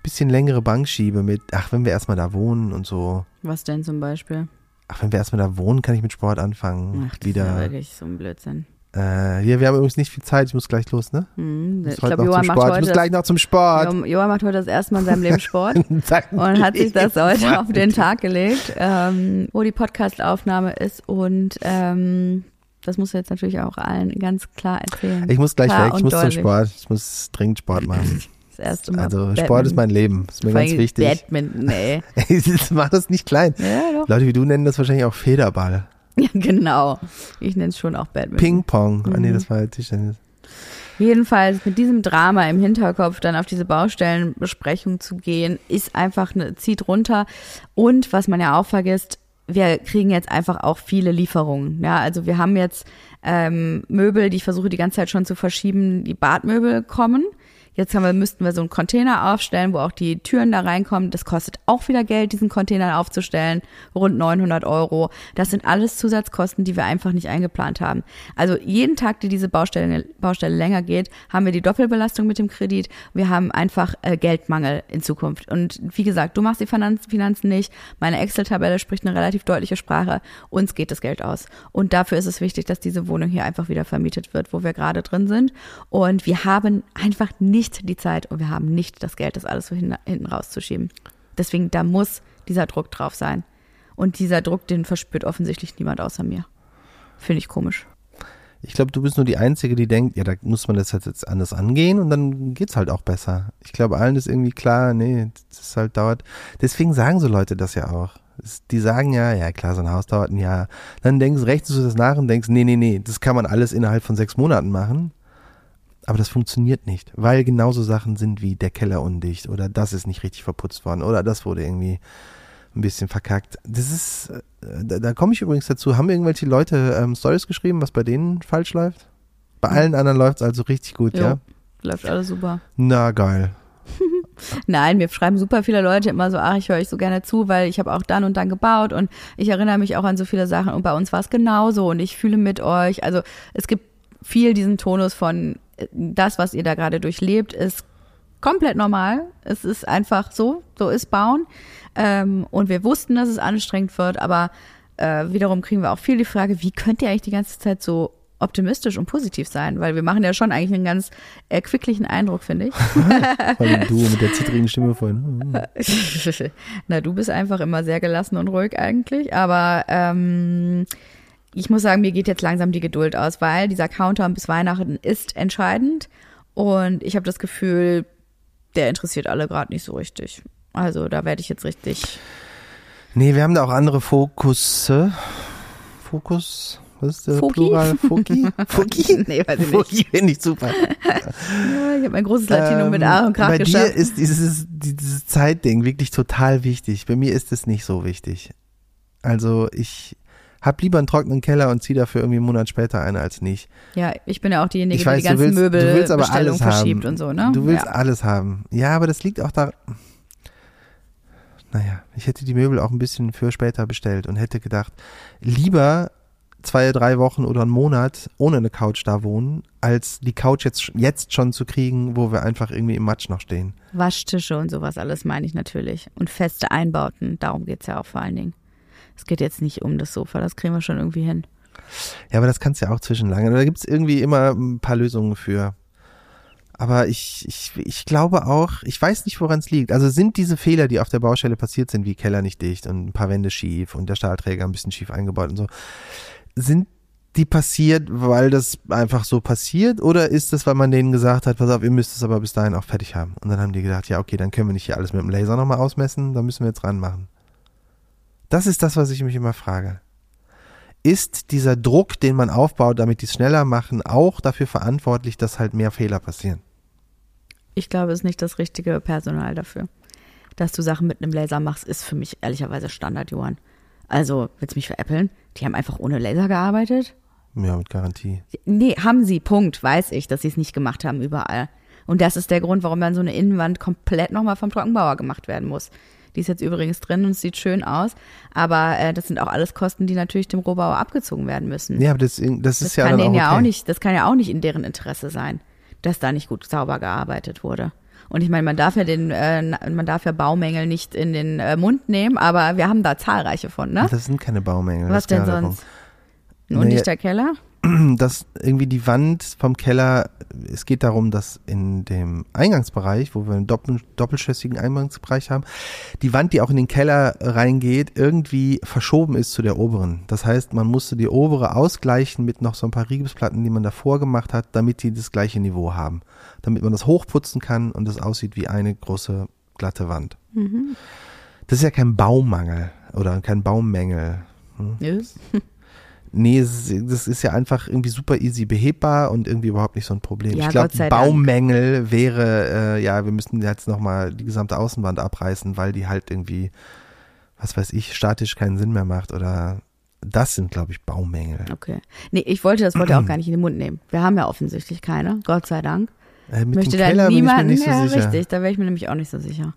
bisschen längere Bank schiebe mit, ach, wenn wir erstmal da wohnen und so. Was denn zum Beispiel? Ach, wenn wir erstmal da wohnen, kann ich mit Sport anfangen. Ach, das Wieder. ist wirklich so ein Blödsinn. Äh, ja, wir haben übrigens nicht viel Zeit. Ich muss gleich los, ne? Hm, Ich, heute glaube, Johann zum macht Sport. Ich heute muss das, gleich noch zum Sport. Jo- Johann macht heute das erste Mal in seinem Leben Sport. [LAUGHS] Und hat sich das heute auf den Tag gelegt, ähm, wo die Podcast-Aufnahme ist. Und ähm, das muss er jetzt natürlich auch allen ganz klar erzählen. Ich muss gleich Klar weg. Ich muss zum deutlich. Sport. Ich muss dringend Sport machen. [LAUGHS] Das erste Mal. Also. Sport ist mein Leben. Ist mir Vor ganz wichtig. Badminton, ey. [LAUGHS] Mach das nicht klein. Ja. Leute wie du nennen das wahrscheinlich auch Federball. Ja, genau. Ich nenne es schon auch Badminton. Ping-Pong. Ah, nee, Mhm. das war halt Tischtennis. Jedenfalls mit diesem Drama im Hinterkopf dann auf diese Baustellenbesprechung zu gehen, ist einfach eine, zieht runter. Und was man ja auch vergisst, wir kriegen jetzt einfach auch viele Lieferungen. Ja, also wir haben jetzt ähm, Möbel, die ich versuche die ganze Zeit schon zu verschieben, die Badmöbel kommen. Jetzt haben wir, müssten wir so einen Container aufstellen, wo auch die Türen da reinkommen. Das kostet auch wieder Geld, diesen Container aufzustellen. Rund 900 Euro. Das sind alles Zusatzkosten, die wir einfach nicht eingeplant haben. Also jeden Tag, die diese Baustelle, Baustelle länger geht, haben wir die Doppelbelastung mit dem Kredit. Wir haben einfach äh, Geldmangel in Zukunft. Und wie gesagt, du machst die Finanz Finanzen nicht. Meine Excel-Tabelle spricht eine relativ deutliche Sprache. Uns geht das Geld aus. Und dafür ist es wichtig, dass diese Wohnung hier einfach wieder vermietet wird, wo wir gerade drin sind. Und wir haben einfach nicht die Zeit und wir haben nicht das Geld, das alles so hin, hinten rauszuschieben. Deswegen, da muss dieser Druck drauf sein. Und dieser Druck, den verspürt offensichtlich niemand außer mir. Finde ich komisch. Ich glaube, du bist nur die Einzige, die denkt, ja, da muss man das jetzt anders angehen und dann geht's halt auch besser. Ich glaube, allen ist irgendwie klar, nee, das halt dauert. Deswegen sagen so Leute das ja auch. Die sagen ja, ja klar, so ein Haus dauert ein Jahr. Dann denkst, rechnest du das nach und denkst, nee, nee, nee, das kann man alles innerhalb von sechs Monaten machen. Aber das funktioniert nicht, weil genauso Sachen sind wie der Keller undicht oder das ist nicht richtig verputzt worden oder das wurde irgendwie ein bisschen verkackt. Das ist, äh, da, da komme ich übrigens dazu. Haben irgendwelche Leute ähm, Stories geschrieben, was bei denen falsch läuft? Bei allen anderen läuft es also richtig gut, Jo. ja? Läuft alles super. Na geil. [LAUGHS] Nein, mir schreiben super viele Leute immer so, ach, ich höre euch so gerne zu, weil ich habe auch dann und dann gebaut und ich erinnere mich auch an so viele Sachen und bei uns war es genauso und ich fühle mit euch. Also es gibt viel diesen Tonus von das, was ihr da gerade durchlebt, ist komplett normal. Es ist einfach so, so ist Bauen. Ähm, und wir wussten, dass es anstrengend wird, aber äh, wiederum kriegen wir auch viel die Frage, wie könnt ihr eigentlich die ganze Zeit so optimistisch und positiv sein? Weil wir machen ja schon eigentlich einen ganz erquicklichen Eindruck, finde ich. [LAUGHS] Vor allem du mit der zittrigen Stimme vorhin. [LAUGHS] Na, du bist einfach immer sehr gelassen und ruhig eigentlich, aber ähm, ich muss sagen, mir geht jetzt langsam die Geduld aus, weil dieser Countdown bis Weihnachten ist entscheidend und ich habe das Gefühl, der interessiert alle gerade nicht so richtig. Also da werde ich jetzt richtig. Nee, wir haben da auch andere Fokusse. Fokus? Was ist der Foki? Plural? Foki? [LAUGHS] Foki? Nee, weiß ich nicht. Foki finde ich super. Ja, ich habe mein großes Latino mit Ähm, Aaron und Krach Bei dir geschafft. ist dieses, dieses Zeitding wirklich total wichtig. Bei mir ist es nicht so wichtig. Also ich hab lieber einen trockenen Keller und zieh dafür irgendwie einen Monat später ein als nicht. Ja, ich bin ja auch diejenige, Ich weiß, die die du ganzen willst, du willst aber Möbelbestellungen alles verschiebt haben. und so, ne? Du willst ja. alles haben. Ja, aber das liegt auch da. Naja, ich hätte die Möbel auch ein bisschen für später bestellt und hätte gedacht, lieber zwei, drei Wochen oder einen Monat ohne eine Couch da wohnen, als die Couch jetzt, jetzt schon zu kriegen, wo wir einfach irgendwie im Matsch noch stehen. Waschtische und sowas alles meine ich natürlich. Und feste Einbauten, darum geht's ja auch vor allen Dingen. Es geht jetzt nicht um das Sofa, das kriegen wir schon irgendwie hin. Ja, aber das kannst du ja auch zwischenlangen. Da gibt's irgendwie immer ein paar Lösungen für. Aber ich, ich, ich glaube auch, ich weiß nicht, woran es liegt. Also sind diese Fehler, die auf der Baustelle passiert sind, wie Keller nicht dicht und ein paar Wände schief und der Stahlträger ein bisschen schief eingebaut und so, sind die passiert, weil das einfach so passiert oder ist das, weil man denen gesagt hat, pass auf, ihr müsst es aber bis dahin auch fertig haben? Und dann haben die gedacht, ja, okay, dann können wir nicht hier alles mit dem Laser nochmal ausmessen, da müssen wir jetzt ranmachen. Das ist das, was ich mich immer frage ist dieser Druck, den man aufbaut, damit die es schneller machen, auch dafür verantwortlich, dass halt mehr Fehler passieren. Ich glaube, es ist nicht das richtige Personal dafür. Dass du Sachen mit einem Laser machst, ist für mich ehrlicherweise Standard, Johann. Also, willst du mich veräppeln? Die haben einfach ohne Laser gearbeitet? Ja, mit Garantie. Nee, haben sie, Punkt, weiß ich, dass sie es nicht gemacht haben überall. Und das ist der Grund, warum dann so eine Innenwand komplett nochmal vom Trockenbauer gemacht werden muss. Die ist jetzt übrigens drin und es sieht schön aus. Aber äh, das sind auch alles Kosten, die natürlich dem Rohbauer abgezogen werden müssen. Ja, aber das, das ist das ja kann dann auch ja okay. auch nicht, das kann ja auch nicht in deren Interesse sein, dass da nicht gut sauber gearbeitet wurde. Und ich meine, man darf ja den, äh, man darf ja Baumängel nicht in den äh, Mund nehmen, aber wir haben da zahlreiche von, ne? Das sind keine Baumängel. Was denn sonst? Ein undichter Keller? [CLEARS THROAT] Dass irgendwie die Wand vom Keller, es geht darum, dass in dem Eingangsbereich, wo wir einen doppel, doppelschössigen Eingangsbereich haben, die Wand, die auch in den Keller reingeht, irgendwie verschoben ist zu der oberen. Das heißt, man musste die obere ausgleichen mit noch so ein paar Riebesplatten, die man davor gemacht hat, damit die das gleiche Niveau haben. Damit man das hochputzen kann und es aussieht wie eine große glatte Wand. Mhm. Das ist ja kein Baumangel oder kein Baummängel. Nö. [LAUGHS] Nee, das ist ja einfach irgendwie super easy behebbar und irgendwie überhaupt nicht so ein Problem. Ja, ich glaube, sei Dank. Baumängel wäre, äh, ja, wir müssten jetzt nochmal die gesamte Außenwand abreißen, weil die halt irgendwie, was weiß ich, statisch keinen Sinn mehr macht oder das sind, glaube ich, Baumängel. Okay. Nee, ich wollte das ja auch gar nicht in den Mund nehmen. Wir haben ja offensichtlich keine, Gott sei Dank. Äh, mit Möchte dem da Keller niemanden, bin ich mir ja, nicht so sicher. richtig, da wäre ich mir nämlich auch nicht so sicher.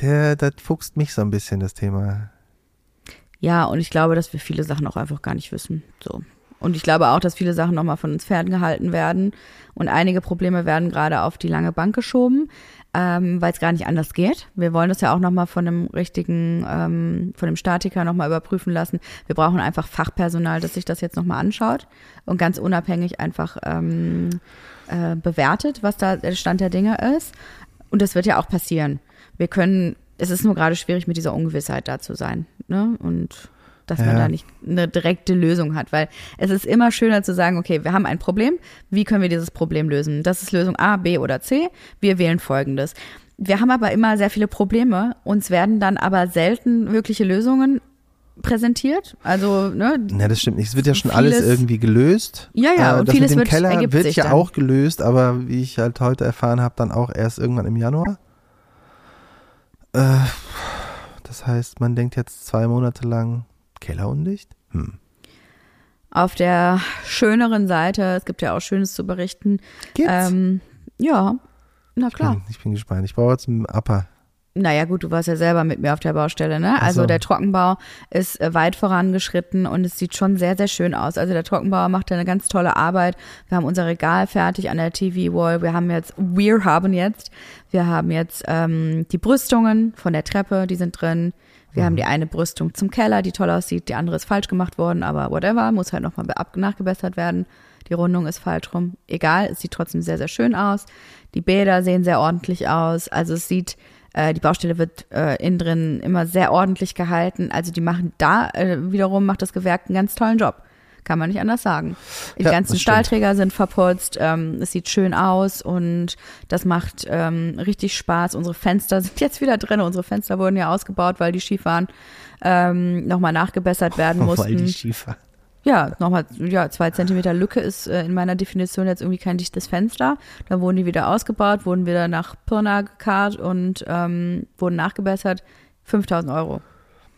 Der, das fuchst mich so ein bisschen, das Thema. Ja, und ich glaube, dass wir viele Sachen auch einfach gar nicht wissen. So. Und ich glaube auch, dass viele Sachen nochmal von uns ferngehalten werden. Und einige Probleme werden gerade auf die lange Bank geschoben, ähm, weil es gar nicht anders geht. Wir wollen das ja auch nochmal von einem richtigen, ähm, von dem Statiker nochmal überprüfen lassen. Wir brauchen einfach Fachpersonal, das sich das jetzt nochmal anschaut und ganz unabhängig einfach ähm, äh, bewertet, was da der Stand der Dinge ist. Und das wird ja auch passieren. Wir können, es ist nur gerade schwierig, mit dieser Ungewissheit da zu sein. Ne? Und dass man Ja. da nicht eine direkte Lösung hat. Weil es ist immer schöner zu sagen, okay, wir haben ein Problem, wie können wir dieses Problem lösen? Das ist Lösung A, B oder C. Wir wählen folgendes. Wir haben aber immer sehr viele Probleme. Uns werden dann aber selten wirkliche Lösungen präsentiert. Also, ne, Ja, das stimmt nicht. Es wird ja schon alles Vieles- irgendwie gelöst. Ja, ja, Äh, und das vieles mit dem wird- Keller wird ja dann. auch gelöst, aber wie ich halt heute erfahren habe, dann auch erst irgendwann im Januar. Äh, das heißt, man denkt jetzt zwei Monate lang Keller undicht? Hm. auf der schöneren Seite, es gibt ja auch Schönes zu berichten. Geht's? Ähm, ja, na klar. Hm, ich bin gespannt. Ich brauche jetzt einen Upper. Naja, gut, du warst ja selber mit mir auf der Baustelle, ne? Also so. der Trockenbau ist äh, weit vorangeschritten und es sieht schon sehr, sehr schön aus. Also der Trockenbauer macht ja eine ganz tolle Arbeit. Wir haben unser Regal fertig an der TV-Wall. Wir haben jetzt, wir haben jetzt, wir haben jetzt ähm, die Brüstungen von der Treppe, die sind drin. Wir haben die eine Brüstung zum Keller, die toll aussieht. Die andere ist falsch gemacht worden, aber whatever, muss halt nochmal ab- nachgebessert werden. Die Rundung ist falsch rum. Egal, es sieht trotzdem sehr, sehr schön aus. Die Bäder sehen sehr ordentlich aus. Also es sieht, äh, die Baustelle wird äh, innen drin immer sehr ordentlich gehalten. Also die machen da äh, wiederum, macht das Gewerk einen ganz tollen Job. Kann man nicht anders sagen. Die Ja, ganzen. Stahlträger sind verputzt, ähm, es sieht schön aus und das macht ähm, richtig Spaß. Unsere Fenster sind jetzt wieder drin. Unsere Fenster wurden ja ausgebaut, weil die schief waren, ähm, nochmal nachgebessert werden mussten. [LAUGHS] Weil die Schiefer. Ja, nochmal, ja, zwei Zentimeter Lücke ist äh, in meiner Definition jetzt irgendwie kein dichtes Fenster. Dann wurden die wieder ausgebaut, wurden wieder nach Pirna gekarrt und ähm, wurden nachgebessert. 5000 Euro.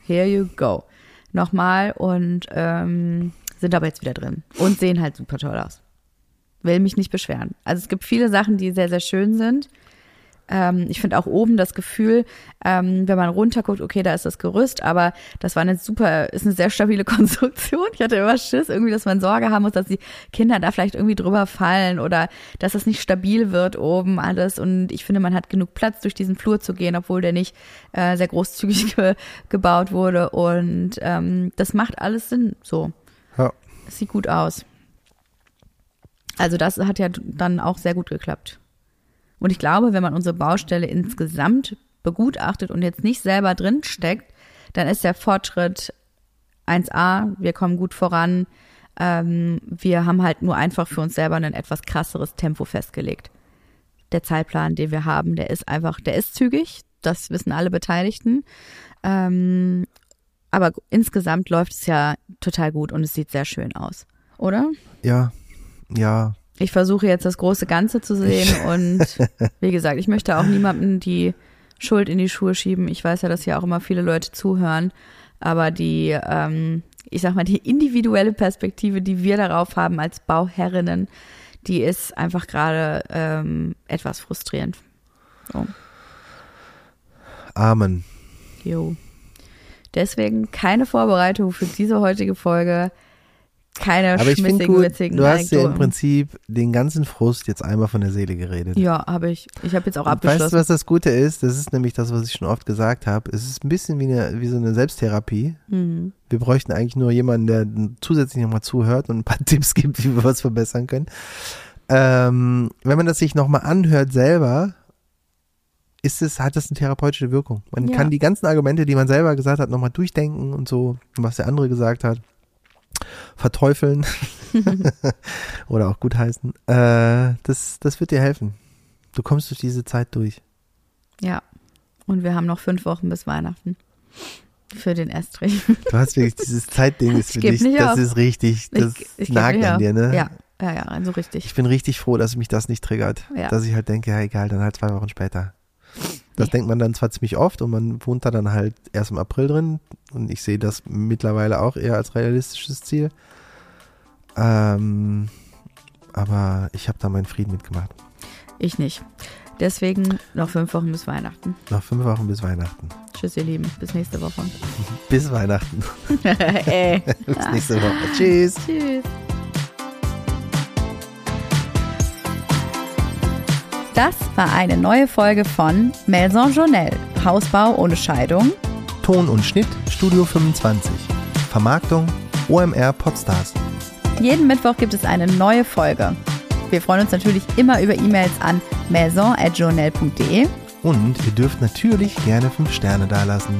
Here you go. Nochmal und ähm, sind aber jetzt wieder drin und sehen halt super toll aus. Will mich nicht beschweren. Also es gibt viele Sachen, die sehr, sehr schön sind. Ähm, ich finde auch oben das Gefühl, ähm, wenn man runterguckt, okay, da ist das Gerüst, aber das war eine super, ist eine sehr stabile [LAUGHS] Konstruktion. Ich hatte immer Schiss, irgendwie, dass man Sorge haben muss, dass die Kinder da vielleicht irgendwie drüber fallen oder dass das nicht stabil wird oben alles. Und ich finde, man hat genug Platz, durch diesen Flur zu gehen, obwohl der nicht äh, sehr großzügig [LAUGHS] ge gebaut wurde. Und ähm, das macht alles Sinn so. Ja. Es sieht gut aus. Also das hat ja dann auch sehr gut geklappt. Und ich glaube, wenn man unsere Baustelle insgesamt begutachtet und jetzt nicht selber drin steckt, dann ist der Fortschritt 1a, wir kommen gut voran. Ähm, wir haben halt nur einfach für uns selber ein etwas krasseres Tempo festgelegt. Der Zeitplan, den wir haben, der ist einfach, der ist zügig, das wissen alle Beteiligten. Ähm, aber insgesamt läuft es ja total gut und es sieht sehr schön aus, oder? Ja, ja. Ich versuche jetzt das große Ganze zu sehen und [LAUGHS] wie gesagt, ich möchte auch niemandem die Schuld in die Schuhe schieben. Ich weiß ja, dass hier auch immer viele Leute zuhören. Aber die, ähm, ich sag mal, die individuelle Perspektive, die wir darauf haben als Bauherrinnen, die ist einfach gerade ähm, etwas frustrierend. So. Amen. Jo. Deswegen keine Vorbereitung für diese heutige Folge. Keine Aber ich schmissigen, gut, witzigen du hast dir im. Prinzip den ganzen Frust jetzt einmal von der Seele geredet. Ja, habe ich. Ich habe jetzt auch Und Weißt du, abgeschlossen. was das Gute ist? Das ist nämlich das, was ich schon oft gesagt habe. Es ist ein bisschen wie, eine, wie so eine Selbsttherapie. Mhm. Wir bräuchten eigentlich nur jemanden, der zusätzlich nochmal zuhört und ein paar [LAUGHS] Tipps gibt, wie wir was verbessern können. Ähm, wenn man das sich nochmal anhört selber, ist es, hat das eine therapeutische Wirkung. Man Ja. kann die ganzen Argumente, die man selber gesagt hat, nochmal durchdenken und so, was der andere gesagt hat, verteufeln [LAUGHS] oder auch gutheißen. Äh, das, das wird dir helfen. Du kommst durch diese Zeit durch. Ja. Und wir haben noch fünf Wochen bis Weihnachten. Für den Estrich. Du hast wirklich dieses Zeitding [LAUGHS] ist für dich, das auf. ist richtig, das Ich- ich nagt an dir, ne? Ja, ja, ja, also richtig. Ich bin richtig froh, dass mich das nicht triggert. Ja. Dass ich halt denke, ja egal, dann halt zwei Wochen später. Das Nee. denkt man dann zwar ziemlich oft und man wohnt da dann halt erst im April drin und ich sehe das mittlerweile auch eher als realistisches Ziel. Ähm, aber ich habe da meinen Frieden mitgemacht. Ich nicht. Deswegen noch fünf Wochen bis Weihnachten. Noch fünf Wochen bis Weihnachten. Tschüss, ihr Lieben. Bis nächste Woche. [LAUGHS] Bis Weihnachten. [LAUGHS] [LAUGHS] Bis nächste Woche. Tschüss. Tschüss. Das war eine neue Folge von Maison Journal. Hausbau ohne Scheidung. Ton und Schnitt Studio 25. Vermarktung OMR Podstars. Jeden Mittwoch gibt es eine neue Folge. Wir freuen uns natürlich immer über E-Mails an maison.journal.de. Und ihr dürft natürlich gerne fünf Sterne dalassen.